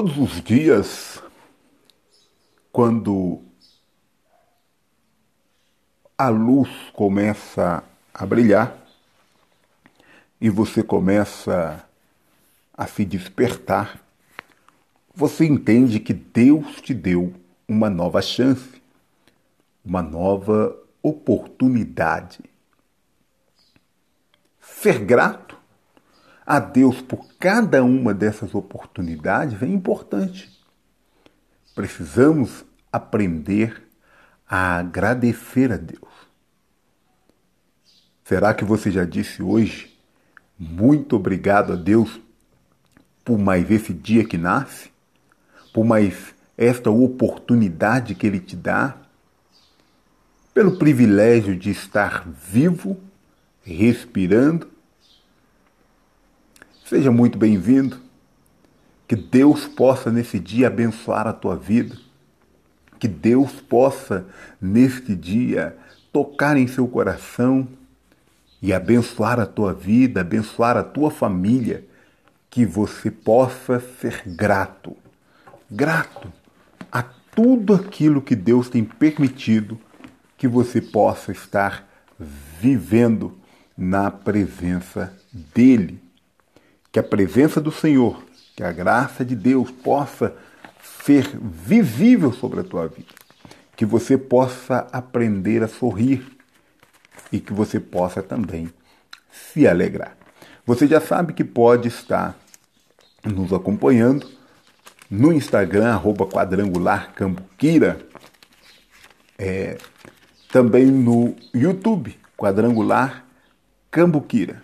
Todos os dias, quando a luz começa a brilhar e você começa a se despertar, você entende que Deus te deu uma nova chance, uma nova oportunidade. Ser grato a Deus por cada uma dessas oportunidades é importante. Precisamos aprender a agradecer a Deus. Será que você já disse hoje muito obrigado a Deus por mais esse dia que nasce? Por mais esta oportunidade que Ele te dá? Pelo privilégio de estar vivo, respirando Seja muito bem-vindo. Que Deus possa nesse dia abençoar a tua vida. Que Deus possa neste dia tocar em seu coração e abençoar a tua vida, abençoar a tua família. Que você possa ser grato, grato a tudo aquilo que Deus tem permitido que você possa estar vivendo na presença dEle que a presença do Senhor, que a graça de Deus possa ser visível sobre a tua vida, que você possa aprender a sorrir e que você possa também se alegrar. Você já sabe que pode estar nos acompanhando no Instagram, arroba quadrangular cambuquira, é, também no YouTube, quadrangular cambuquira,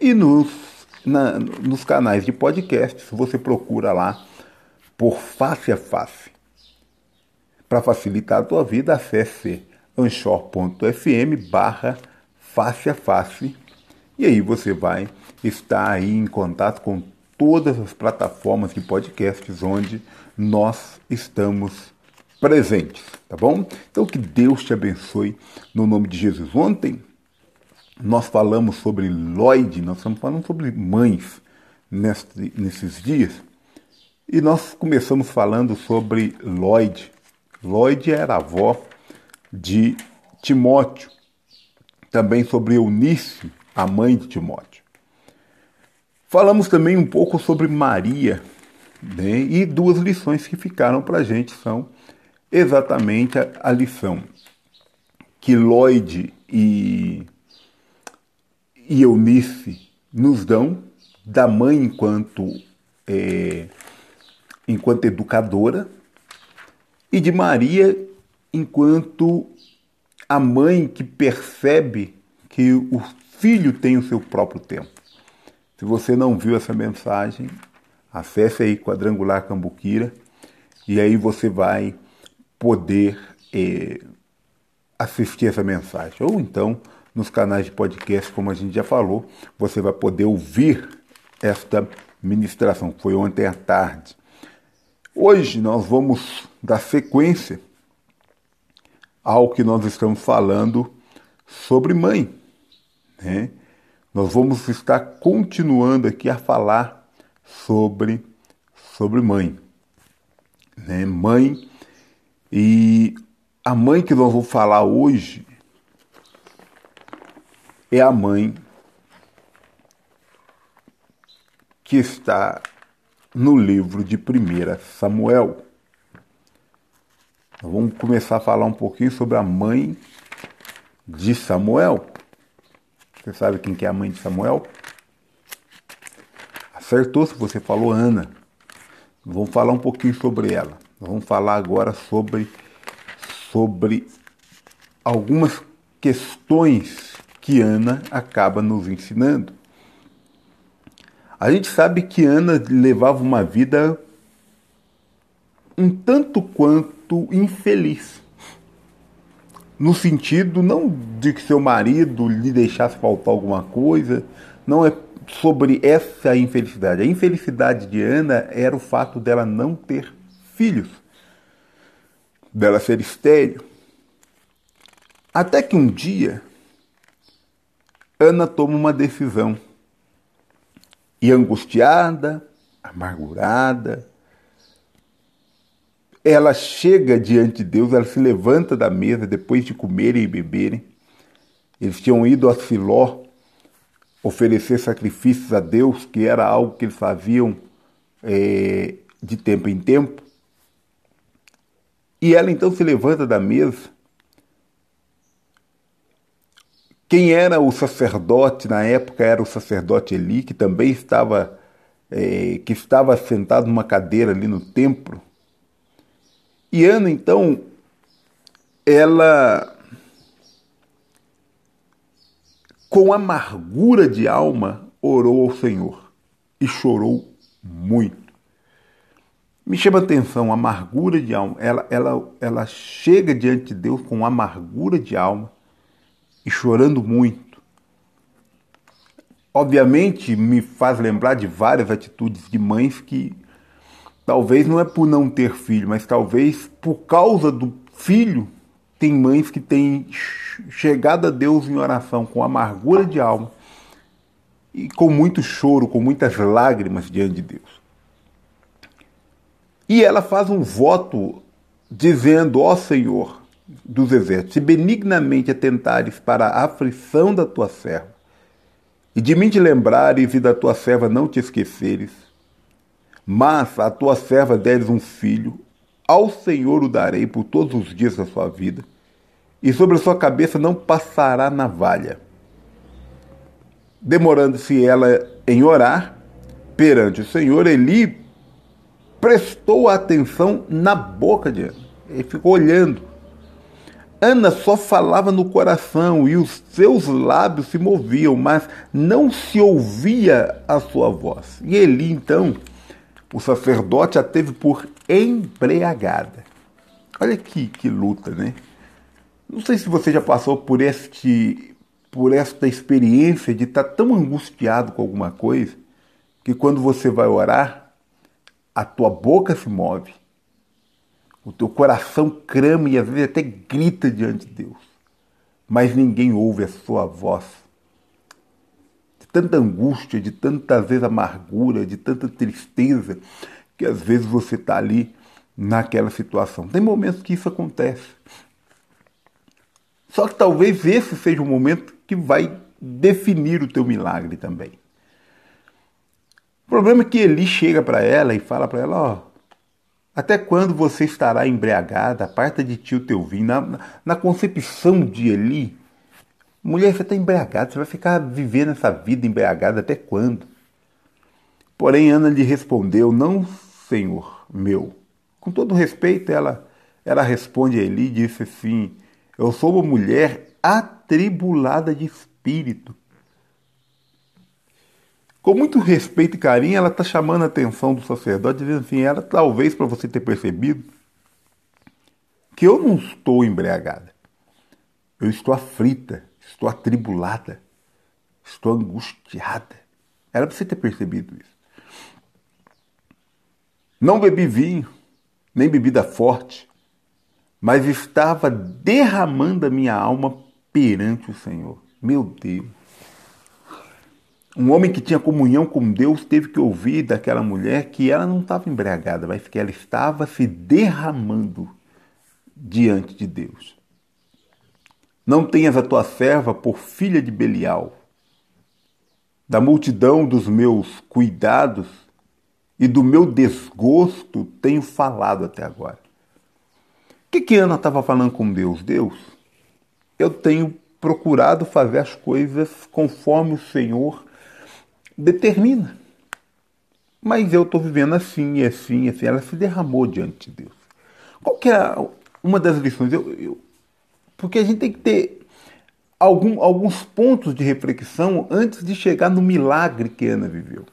e nos na, nos canais de podcast, você procura lá por Face a Face. Para facilitar a tua vida, acesse anchor.fm barra face a face e aí você vai estar aí em contato com todas as plataformas de podcasts onde nós estamos presentes, tá bom? Então que Deus te abençoe no nome de Jesus. Ontem nós falamos sobre Lloyd, nós estamos falando sobre mães neste, nesses dias, e nós começamos falando sobre Lloyd. Lloyd era avó de Timóteo, também sobre Eunice, a mãe de Timóteo. Falamos também um pouco sobre Maria, né? e duas lições que ficaram para a gente são exatamente a, a lição que Lloyd e e Eunice nos dão da mãe enquanto, é, enquanto educadora e de Maria enquanto a mãe que percebe que o filho tem o seu próprio tempo. Se você não viu essa mensagem, acesse aí Quadrangular Cambuquira e aí você vai poder é, assistir essa mensagem. Ou então nos canais de podcast, como a gente já falou, você vai poder ouvir esta ministração, que foi ontem à tarde. Hoje nós vamos dar sequência ao que nós estamos falando sobre mãe. Né? Nós vamos estar continuando aqui a falar sobre, sobre mãe. Né? Mãe. E a mãe que nós vamos falar hoje é a mãe que está no livro de 1 Samuel. Vamos começar a falar um pouquinho sobre a mãe de Samuel. Você sabe quem que é a mãe de Samuel? Acertou se você falou Ana. Vamos falar um pouquinho sobre ela. Vamos falar agora sobre, sobre algumas questões que Ana acaba nos ensinando. A gente sabe que Ana levava uma vida um tanto quanto infeliz. No sentido não de que seu marido lhe deixasse faltar alguma coisa, não é sobre essa infelicidade. A infelicidade de Ana era o fato dela não ter filhos, dela ser estéril. Até que um dia Ana toma uma decisão. E angustiada, amargurada, ela chega diante de Deus, ela se levanta da mesa depois de comerem e beberem. Eles tinham ido a Siló oferecer sacrifícios a Deus, que era algo que eles faziam é, de tempo em tempo. E ela então se levanta da mesa. Quem era o sacerdote na época era o sacerdote Eli, que também estava, é, que estava sentado numa cadeira ali no templo. E Ana, então, ela, com amargura de alma, orou ao Senhor e chorou muito. Me chama a atenção, amargura de alma. Ela, ela, ela chega diante de Deus com amargura de alma e chorando muito. Obviamente, me faz lembrar de várias atitudes de mães que Talvez não é por não ter filho, mas talvez por causa do filho, tem mães que têm chegado a Deus em oração com amargura de alma e com muito choro, com muitas lágrimas diante de Deus. E ela faz um voto dizendo: Ó Senhor dos exércitos, se benignamente atentares para a aflição da tua serva, e de mim te lembrares e da tua serva não te esqueceres, mas a tua serva deres um filho, ao Senhor o darei por todos os dias da sua vida, e sobre a sua cabeça não passará navalha. Demorando-se ela em orar perante o Senhor, Eli prestou atenção na boca de Ana. Ele ficou olhando. Ana só falava no coração e os seus lábios se moviam, mas não se ouvia a sua voz. E Eli então o sacerdote a teve por embriagada. Olha que, que luta, né? Não sei se você já passou por este por esta experiência de estar tão angustiado com alguma coisa que quando você vai orar, a tua boca se move, o teu coração crama e às vezes até grita diante de Deus, mas ninguém ouve a sua voz tanta angústia, de tanta às vezes amargura, de tanta tristeza, que às vezes você está ali naquela situação. Tem momentos que isso acontece. Só que talvez esse seja o momento que vai definir o teu milagre também. O problema é que Eli chega para ela e fala para ela, ó, até quando você estará embriagada? Aparta de ti o teu vinho. Na, na concepção de Eli, Mulher, você está embriagada, você vai ficar vivendo essa vida embriagada até quando? Porém, Ana lhe respondeu: Não, senhor meu. Com todo respeito, ela, ela responde a Eli e disse assim: Eu sou uma mulher atribulada de espírito. Com muito respeito e carinho, ela está chamando a atenção do sacerdote, dizendo assim: ela talvez para você ter percebido que eu não estou embriagada, eu estou aflita estou atribulada, estou angustiada. Era para você ter percebido isso. Não bebi vinho, nem bebida forte, mas estava derramando a minha alma perante o Senhor. Meu Deus. Um homem que tinha comunhão com Deus teve que ouvir daquela mulher que ela não estava embriagada, mas que ela estava se derramando diante de Deus. Não tenhas a tua serva por filha de Belial. Da multidão dos meus cuidados e do meu desgosto tenho falado até agora. O que, que Ana estava falando com Deus? Deus, eu tenho procurado fazer as coisas conforme o Senhor determina. Mas eu estou vivendo assim, assim, assim. Ela se derramou diante de Deus. Qual que é uma das lições? Eu, eu, porque a gente tem que ter algum, alguns pontos de reflexão antes de chegar no milagre que Ana viveu. O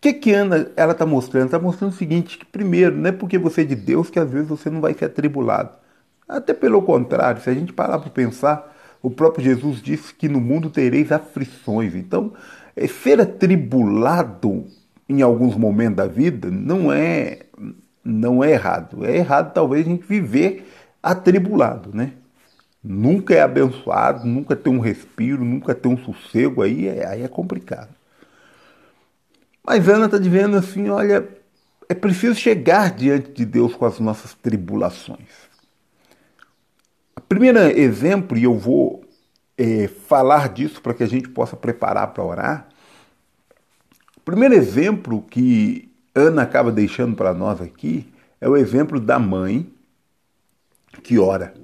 que, que Ana ela está mostrando? Está mostrando o seguinte: que primeiro, não é porque você é de Deus que às vezes você não vai ser atribulado. Até pelo contrário, se a gente parar para pensar, o próprio Jesus disse que no mundo tereis aflições. Então, é, ser atribulado em alguns momentos da vida não é não é errado. É errado talvez a gente viver atribulado, né? Nunca é abençoado, nunca tem um respiro, nunca tem um sossego, aí é, aí é complicado. Mas Ana está dizendo assim, olha, é preciso chegar diante de Deus com as nossas tribulações. Primeiro exemplo, e eu vou é, falar disso para que a gente possa preparar para orar. O primeiro exemplo que Ana acaba deixando para nós aqui é o exemplo da mãe que ora.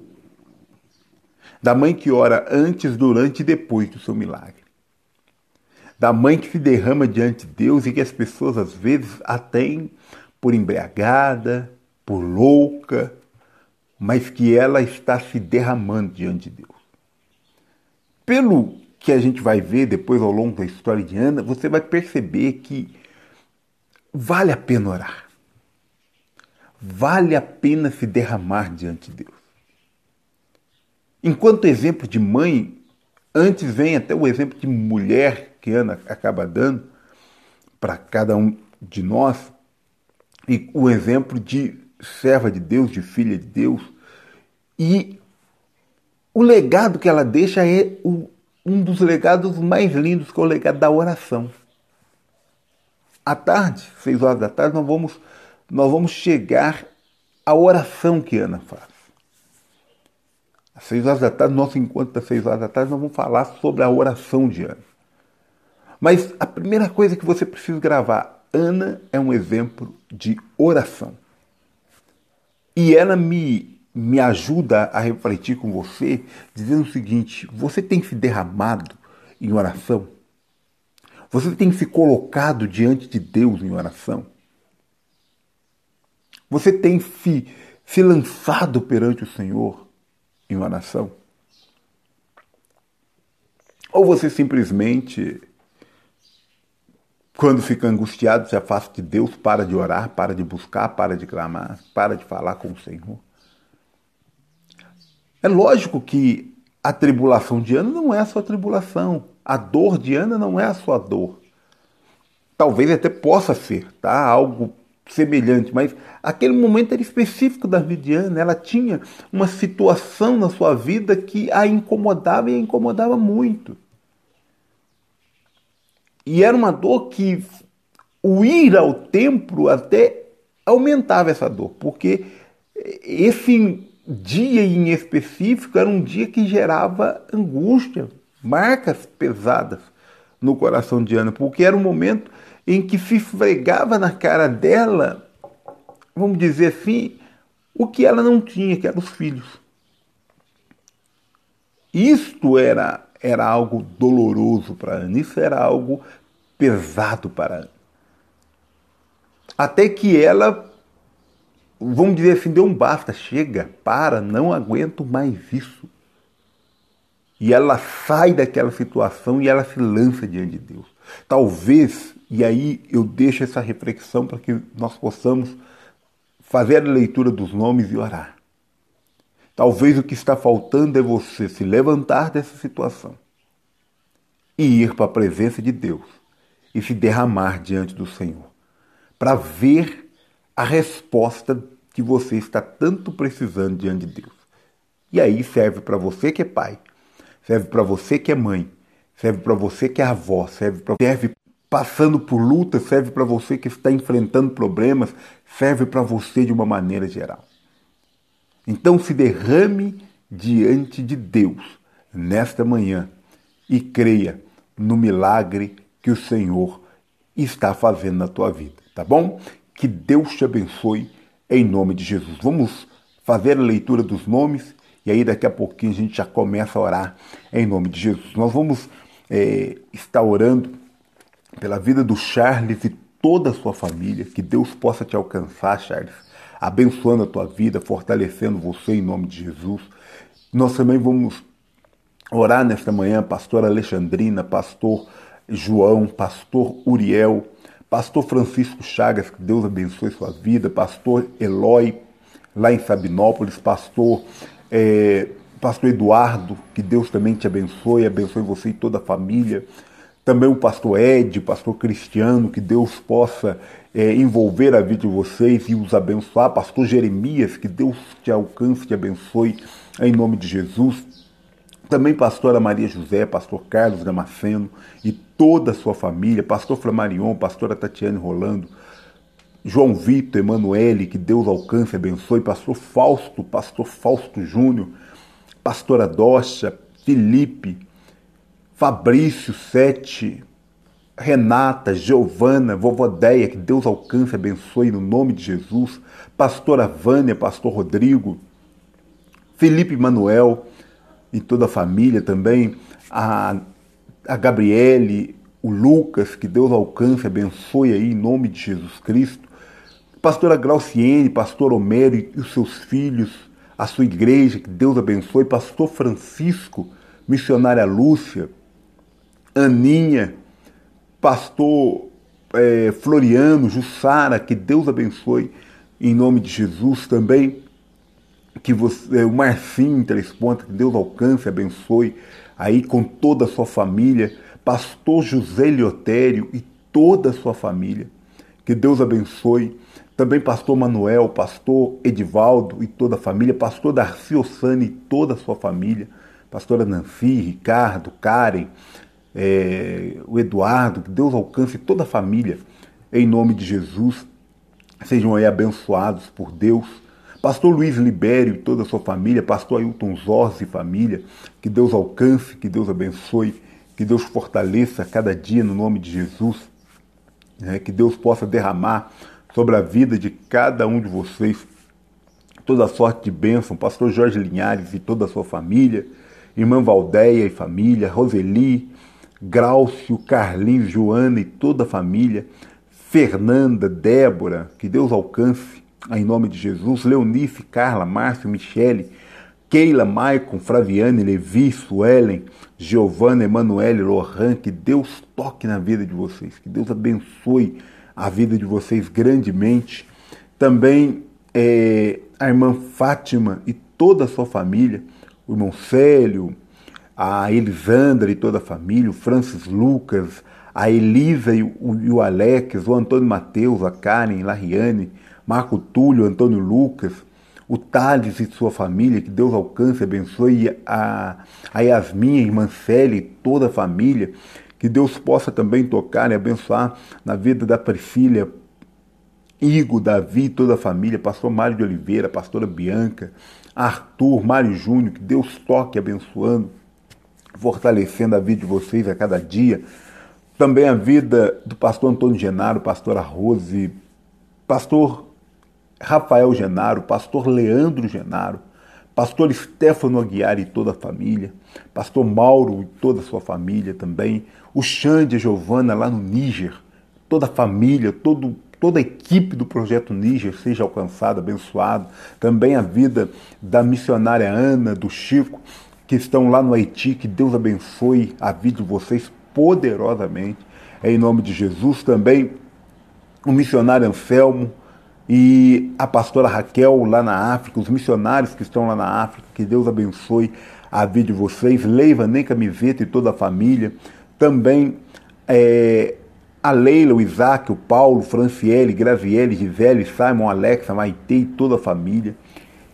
Da mãe que ora antes, durante e depois do seu milagre. Da mãe que se derrama diante de Deus e que as pessoas às vezes a têm por embriagada, por louca, mas que ela está se derramando diante de Deus. Pelo que a gente vai ver depois ao longo da história de Ana, você vai perceber que vale a pena orar. Vale a pena se derramar diante de Deus. Enquanto exemplo de mãe, antes vem até o exemplo de mulher que Ana acaba dando para cada um de nós, e o exemplo de serva de Deus, de filha de Deus. E o legado que ela deixa é um dos legados mais lindos, que é o legado da oração. À tarde, seis horas da tarde, nós vamos, nós vamos chegar à oração que Ana faz. Às seis horas da tarde, nosso encontro das seis horas da tarde, nós vamos falar sobre a oração de Ana. Mas a primeira coisa que você precisa gravar, Ana é um exemplo de oração. E ela me me ajuda a refletir com você, dizendo o seguinte: você tem se derramado em oração? Você tem se colocado diante de Deus em oração? Você tem se, se lançado perante o Senhor em oração? Ou você simplesmente, quando fica angustiado, se afasta de Deus, para de orar, para de buscar, para de clamar, para de falar com o Senhor? É lógico que a tribulação de Ana não é a sua tribulação. A dor de Ana não é a sua dor. Talvez até possa ser, tá? Algo semelhante, mas aquele momento era específico da vida de Ana. Ela tinha uma situação na sua vida que a incomodava e a incomodava muito. E era uma dor que o ir ao templo até aumentava essa dor, porque esse dia em específico era um dia que gerava angústia, marcas pesadas no coração de Ana, porque era um momento em que se esfregava na cara dela, vamos dizer assim, o que ela não tinha, que eram os filhos. Isto era, era algo doloroso para Ana, isso era algo pesado para Ana. Até que ela vamos dizer assim, deu um basta, chega, para, não aguento mais isso. E ela sai daquela situação e ela se lança diante de Deus. Talvez, e aí eu deixo essa reflexão para que nós possamos fazer a leitura dos nomes e orar. Talvez o que está faltando é você se levantar dessa situação e ir para a presença de Deus e se derramar diante do Senhor, para ver a resposta que você está tanto precisando diante de Deus. E aí serve para você que é pai, serve para você que é mãe, serve para você que é avó, serve para serve passando por luta, serve para você que está enfrentando problemas, serve para você de uma maneira geral. Então se derrame diante de Deus nesta manhã e creia no milagre que o Senhor está fazendo na tua vida, tá bom? Que Deus te abençoe em nome de Jesus. Vamos fazer a leitura dos nomes e aí daqui a pouquinho a gente já começa a orar em nome de Jesus. Nós vamos é, estar orando pela vida do Charles e toda a sua família, que Deus possa te alcançar, Charles, abençoando a tua vida, fortalecendo você em nome de Jesus. Nós também vamos orar nesta manhã, pastor Alexandrina, pastor João, pastor Uriel, Pastor Francisco Chagas, que Deus abençoe sua vida. Pastor Eloy, lá em Sabinópolis. Pastor, é, Pastor Eduardo, que Deus também te abençoe, abençoe você e toda a família. Também o pastor Ed, pastor Cristiano, que Deus possa é, envolver a vida de vocês e os abençoar. Pastor Jeremias, que Deus te alcance, te abençoe, em nome de Jesus também pastora Maria José, pastor Carlos Damasceno e toda a sua família, pastor Flamarion, pastora Tatiane Rolando, João Vitor, Emanuele, que Deus alcance e abençoe, pastor Fausto, pastor Fausto Júnior, pastora Docha, Felipe, Fabrício Sete, Renata, Giovana, vovó Deia, que Deus alcance e abençoe no nome de Jesus, pastora Vânia, pastor Rodrigo, Felipe Manuel e toda a família também, a, a Gabriele, o Lucas, que Deus alcance e abençoe aí em nome de Jesus Cristo, pastora Glauciene, pastor Homero e os seus filhos, a sua igreja, que Deus abençoe, pastor Francisco, missionária Lúcia, Aninha, pastor é, Floriano, Jussara, que Deus abençoe em nome de Jesus também. Que você, o Marcinho Três Pontas, que Deus alcance abençoe aí com toda a sua família. Pastor José Liotério e toda a sua família. Que Deus abençoe. Também pastor Manuel, pastor Edivaldo e toda a família. Pastor Darcy Ossani e toda a sua família. Pastora Nancy, Ricardo, Karen, é, o Eduardo, que Deus alcance toda a família, em nome de Jesus. Sejam aí abençoados por Deus. Pastor Luiz Libério e toda a sua família, Pastor Ailton Zorzi e família, que Deus alcance, que Deus abençoe, que Deus fortaleça cada dia no nome de Jesus, né? que Deus possa derramar sobre a vida de cada um de vocês toda a sorte de bênção, Pastor Jorge Linhares e toda a sua família, Irmã Valdeia e família, Roseli, Graucio, Carlinhos, Joana e toda a família, Fernanda, Débora, que Deus alcance, em nome de Jesus, Leonice, Carla, Márcio, Michele, Keila, Maicon, Fraviane, Levi, Suelen, Giovana, Emanuele, Lohan, que Deus toque na vida de vocês, que Deus abençoe a vida de vocês grandemente. Também é, a irmã Fátima e toda a sua família, o irmão Célio, a Elisandra e toda a família, o Francis Lucas, a Elisa e o, e Alex, o Antônio Mateus, a Karen, Lariane, Marco Túlio, Antônio Lucas, o Thales e sua família, que Deus alcance e abençoe, a, a Yasmin, a irmã Célia e toda a família, que Deus possa também tocar e abençoar na vida da Priscila, Igo, Davi, toda a família, pastor Mário de Oliveira, pastora Bianca, Arthur, Mário Júnior, que Deus toque abençoando, fortalecendo a vida de vocês a cada dia. Também a vida do pastor Antônio Genaro, pastora Rose, pastor Rafael Genaro, pastor Leandro Genaro, pastor Stefano Aguiar e toda a família, pastor Mauro e toda a sua família também, o Xande e a Giovana lá no Níger, toda a família, todo, toda a equipe do Projeto Níger seja alcançada, abençoado. Também a vida da missionária Ana, do Chico, que estão lá no Haiti, que Deus abençoe a vida de vocês poderosamente. É em nome de Jesus também o missionário Anselmo e a pastora Raquel lá na África, os missionários que estão lá na África, que Deus abençoe a vida de vocês, Leiva nem camiseta e toda a família. Também é, a Leila, o Isaac, o Paulo, Franciele, Graziele, Gisele, Simon, Alexa, Maite e toda a família.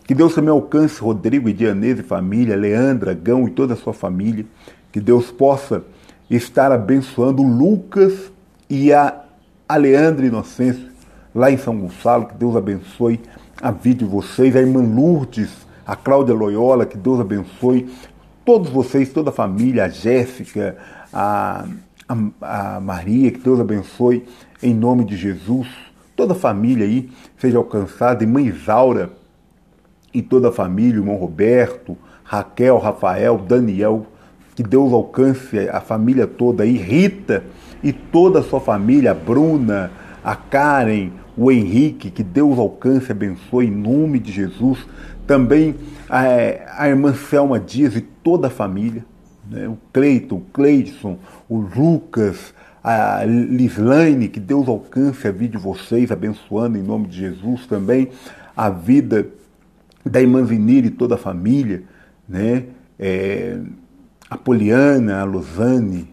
Que Deus também alcance Rodrigo e Dianese e família, Leandra, Gão e toda a sua família. Que Deus possa estar abençoando Lucas e a, a Leandra Inocêncio lá em São Gonçalo. Que Deus abençoe a vida de vocês. A irmã Lourdes, a Cláudia Loyola, que Deus abençoe todos vocês, toda a família, a Jéssica, a, a, a Maria, que Deus abençoe em nome de Jesus. Toda a família aí seja alcançada. Mãe Isaura, e toda a família, o irmão Roberto, Raquel, Rafael, Daniel, que Deus alcance a família toda aí, Rita e toda a sua família, a Bruna, a Karen, o Henrique, que Deus alcance, abençoe em nome de Jesus. Também a, a irmã Selma Dias e toda a família, né? o Cleiton, o Cleidson, o Lucas, a Lislaine, que Deus alcance a vida de vocês, abençoando em nome de Jesus também a vida da irmã Vinir e toda a família, né? É, a Poliana, a Luzane,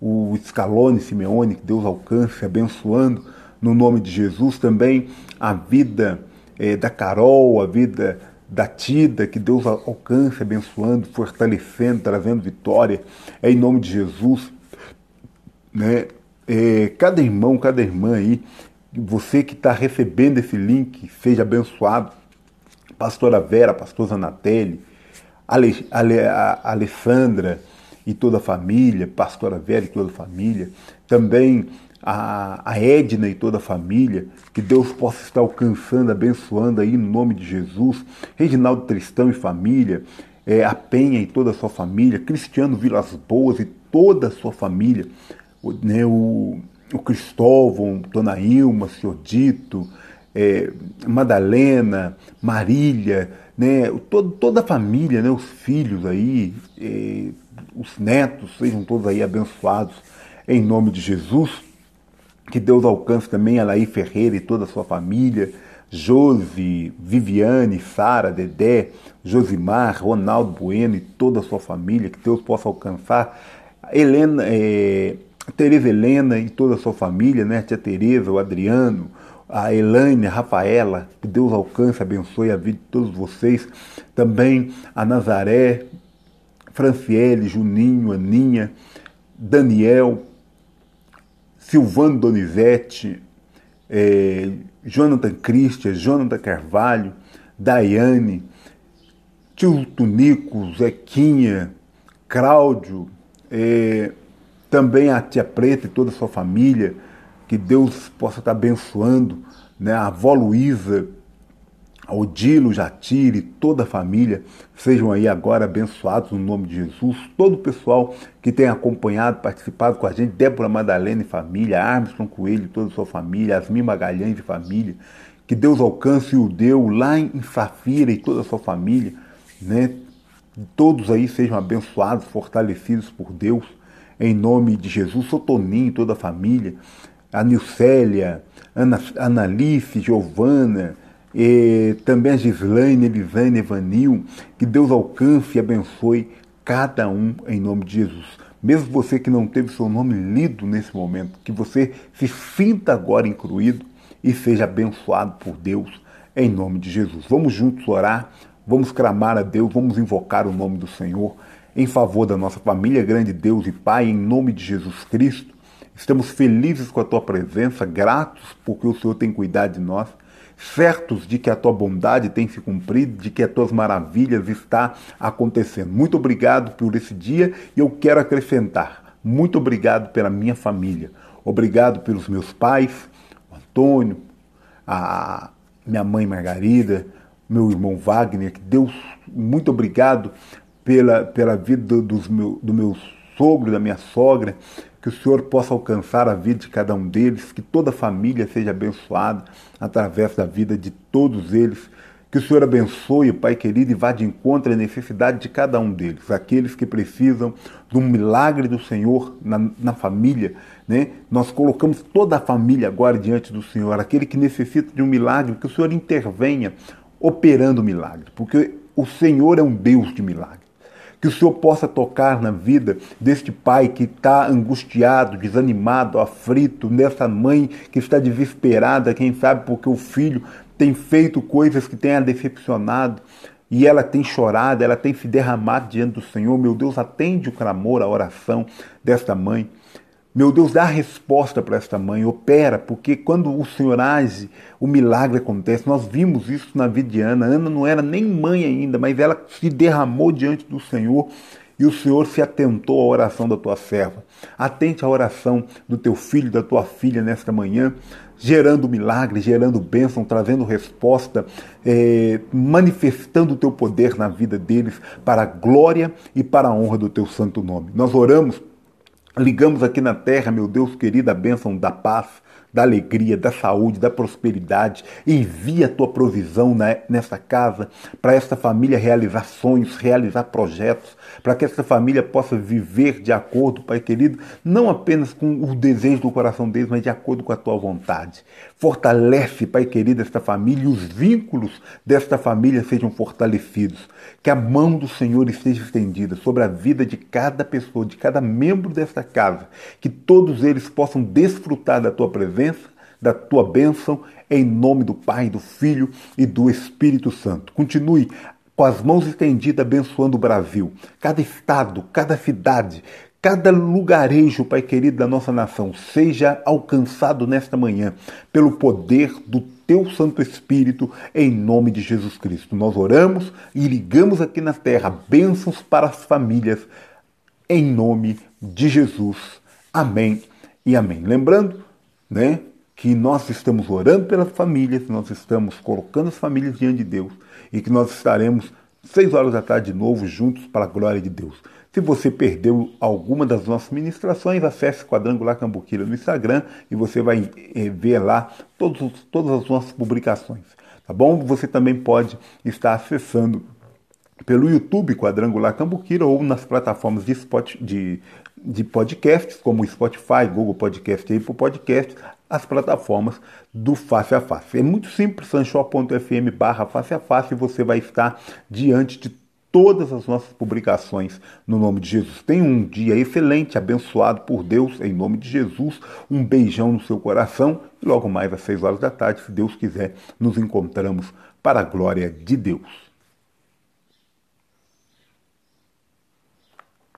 o Scalone Simeone, que Deus alcance, abençoando no nome de Jesus também a vida é, da Carol, a vida da Tida, que Deus alcance, abençoando, fortalecendo, trazendo vitória, é em nome de Jesus. Né? É, cada irmão, cada irmã aí Você que está recebendo esse link, seja abençoado. Pastora Vera, pastor Zanatelli, Ale, Ale, a Alessandra e toda a família, pastora Vera e toda a família. Também a, a Edna e toda a família, que Deus possa estar alcançando, abençoando aí no nome de Jesus, Reginaldo Tristão e família, é, a Penha e toda a sua família, Cristiano Vilas Boas e toda a sua família, o, né, o, o Cristóvão, Dona Ilma, Senhor Dito, é, Madalena, Marília, né, todo, toda a família, né, os filhos aí, é, os netos, sejam todos aí abençoados em nome de Jesus. Que Deus alcance também a Laí Ferreira e toda a sua família, Josi, Viviane, Sara, Dedé, Josimar, Ronaldo Bueno e toda a sua família, que Deus possa alcançar. Helena, é, Tereza Helena e toda a sua família, né? Tia Tereza, o Adriano, a Elaine, a Rafaela, que Deus alcance, abençoe a vida de todos vocês. Também a Nazaré, Franciele, Juninho, Aninha, Daniel, Silvano Donizete, é, Jonathan Christian, Jonathan Carvalho, Daiane, Tio Tunico, Zequinha, Cláudio, é, também a tia Preta e toda a sua família, que Deus possa estar abençoando, né? a avó Luísa, Odilo, Jatire, toda a família, sejam aí agora abençoados no nome de Jesus. Todo o pessoal que tem acompanhado, participado com a gente, Débora Madalena e família, Armstrong Coelho e toda a sua família, Asmi Magalhães e família, que Deus alcance o deu lá em Safira e toda a sua família, né? Todos aí sejam abençoados, fortalecidos por Deus, em nome de Jesus. Sotoninho e toda a família, a Nilcélia, Ana, Analice, Giovana, e também a Gislaine, Elisane, Evanil, que Deus alcance e abençoe cada um em nome de Jesus. Mesmo você que não teve seu nome lido nesse momento, que você se sinta agora incluído e seja abençoado por Deus em nome de Jesus. Vamos juntos orar, vamos clamar a Deus, vamos invocar o nome do Senhor em favor da nossa família, grande Deus e Pai, em nome de Jesus Cristo. Estamos felizes com a tua presença, gratos porque o Senhor tem cuidado de nós certos de que a tua bondade tem se cumprido, de que as tuas maravilhas está acontecendo. Muito obrigado por esse dia e eu quero acrescentar, muito obrigado pela minha família. Obrigado pelos meus pais, Antônio, a minha mãe Margarida, meu irmão Wagner, que Deus, muito obrigado pela, pela vida dos meu, do meu sogro, da minha sogra, que o Senhor possa alcançar a vida de cada um deles, que toda a família seja abençoada através da vida de todos eles. Que o Senhor abençoe, Pai querido, e vá de encontro à necessidade de cada um deles, aqueles que precisam de um milagre do Senhor na, na família. Né? Nós colocamos toda a família agora diante do Senhor, aquele que necessita de um milagre, que o Senhor intervenha operando o milagre, porque o Senhor é um Deus de milagre. Que o Senhor possa tocar na vida deste pai que está angustiado, desanimado, aflito, nessa mãe que está desesperada, quem sabe porque o filho tem feito coisas que tem a decepcionado e ela tem chorado, ela tem se derramado diante do Senhor. Meu Deus, atende o clamor, a oração desta mãe. Meu Deus, dá resposta para esta mãe, opera, porque quando o Senhor age, o milagre acontece. Nós vimos isso na vida de Ana. Ana não era nem mãe ainda, mas ela se derramou diante do Senhor e o Senhor se atentou à oração da tua serva. Atente à oração do teu filho, da tua filha nesta manhã, gerando milagre, gerando bênção, trazendo resposta, é, manifestando o teu poder na vida deles para a glória e para a honra do teu santo nome. Nós oramos Ligamos aqui na terra, meu Deus querido, a bênção da paz, da alegria, da saúde, da prosperidade. Envia a tua provisão nessa casa, para esta família realizar sonhos, realizar projetos, para que essa família possa viver de acordo, Pai querido, não apenas com o desejo do coração deles, mas de acordo com a tua vontade. Fortalece, Pai querido, esta família e os vínculos desta família sejam fortalecidos. Que a mão do Senhor esteja estendida sobre a vida de cada pessoa, de cada membro desta casa. Que todos eles possam desfrutar da tua presença, da tua bênção, em nome do Pai, do Filho e do Espírito Santo. Continue com as mãos estendidas abençoando o Brasil, cada estado, cada cidade, cada lugarejo, Pai querido, da nossa nação seja alcançado nesta manhã pelo poder do Teu Santo Espírito, em nome de Jesus Cristo. Nós oramos e ligamos aqui na terra bênçãos para as famílias, em nome de Jesus. Amém e amém. Lembrando, né, que nós estamos orando pelas famílias, nós estamos colocando as famílias diante de Deus e que nós estaremos seis horas da tarde de novo juntos para a glória de Deus. Se você perdeu alguma das nossas ministrações, acesse Quadrangular Cambuquira no Instagram e você vai eh, ver lá todos, todas as nossas publicações. Tá bom? Você também pode estar acessando pelo YouTube Quadrangular Cambuquira ou nas plataformas de, spot, de, de podcasts, como Spotify, Google Podcast e Apple Podcast, as plataformas do Face a Face. É muito simples, sancho.fm barra face a face e você vai estar diante de todas as nossas publicações no nome de Jesus. Tenha um dia excelente, abençoado por Deus, em nome de Jesus. Um beijão no seu coração e logo mais às seis horas da tarde, se Deus quiser, nos encontramos para a glória de Deus.